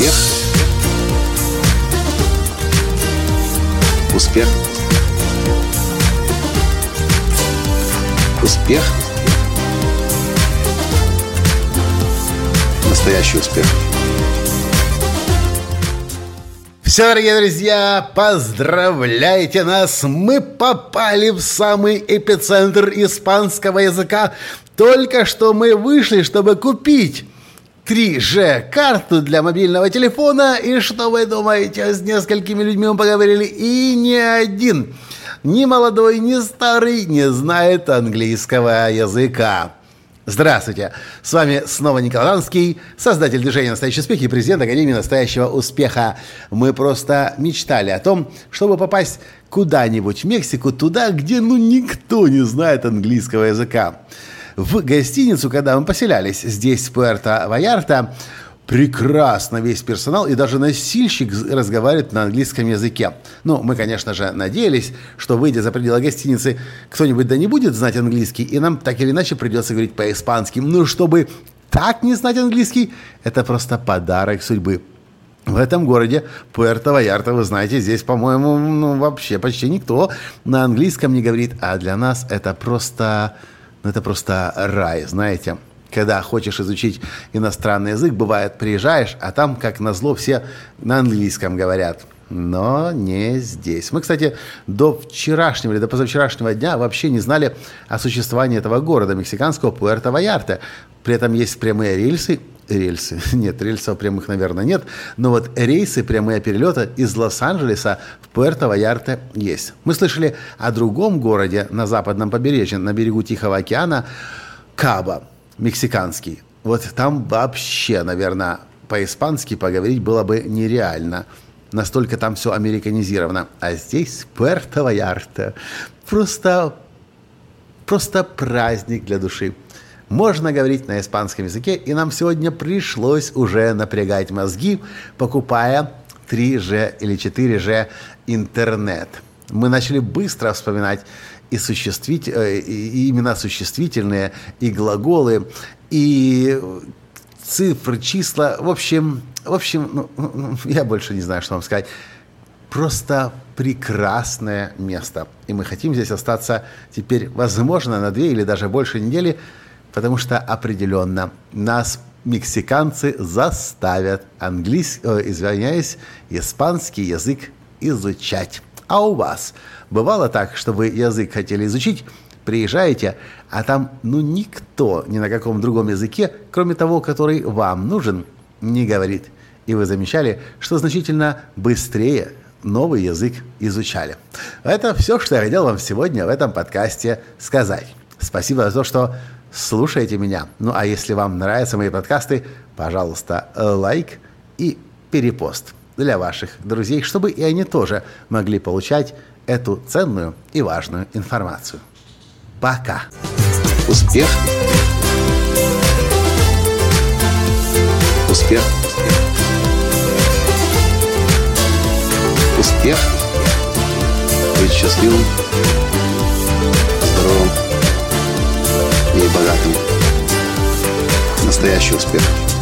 Успех. Успех. Успех. Настоящий успех. Все, дорогие друзья, поздравляйте нас! Мы попали в самый эпицентр испанского языка. Только что мы вышли, чтобы купить 3G карту для мобильного телефона. И что вы думаете, с несколькими людьми мы поговорили, и ни один, ни молодой, ни старый не знает английского языка. Здравствуйте! С вами снова Николай Ланский, создатель движения «Настоящий успех» и президент Академии «Настоящего успеха». Мы просто мечтали о том, чтобы попасть куда-нибудь в Мексику, туда, где ну никто не знает английского языка в гостиницу, когда мы поселялись здесь, в Пуэрто-Ваярта, прекрасно весь персонал и даже носильщик разговаривает на английском языке. Ну, мы, конечно же, надеялись, что, выйдя за пределы гостиницы, кто-нибудь да не будет знать английский, и нам так или иначе придется говорить по-испански. Ну, чтобы так не знать английский, это просто подарок судьбы. В этом городе Пуэрто-Ваярта, вы знаете, здесь, по-моему, ну, вообще почти никто на английском не говорит, а для нас это просто ну, это просто рай, знаете. Когда хочешь изучить иностранный язык, бывает, приезжаешь, а там, как назло, все на английском говорят. Но не здесь. Мы, кстати, до вчерашнего или до позавчерашнего дня вообще не знали о существовании этого города, мексиканского Пуэрто-Ваярте. При этом есть прямые рельсы, рельсы, нет, рельсов прямых, наверное, нет, но вот рейсы, прямые перелета из Лос-Анджелеса в Пуэрто-Ваярте есть. Мы слышали о другом городе на западном побережье, на берегу Тихого океана, Каба, мексиканский. Вот там вообще, наверное, по-испански поговорить было бы нереально. Настолько там все американизировано. А здесь Пуэрто-Ваярте. Просто, просто праздник для души. Можно говорить на испанском языке, и нам сегодня пришлось уже напрягать мозги, покупая 3G или 4G интернет. Мы начали быстро вспоминать и, существить, э, и имена существительные, и глаголы, и цифры, числа. В общем, в общем, ну, ну, ну я больше не знаю, что вам сказать. Просто прекрасное место. И мы хотим здесь остаться теперь, возможно, на две или даже больше недели, потому что определенно нас мексиканцы заставят английский, э, извиняюсь, испанский язык изучать. А у вас бывало так, что вы язык хотели изучить, приезжаете, а там ну никто ни на каком другом языке, кроме того, который вам нужен, не говорит. И вы замечали, что значительно быстрее новый язык изучали. Это все, что я хотел вам сегодня в этом подкасте сказать. Спасибо за то, что слушайте меня. Ну а если вам нравятся мои подкасты, пожалуйста, лайк и перепост для ваших друзей, чтобы и они тоже могли получать эту ценную и важную информацию. Пока. Успех. Успех. Успех. Быть счастливым, Настоящий успех.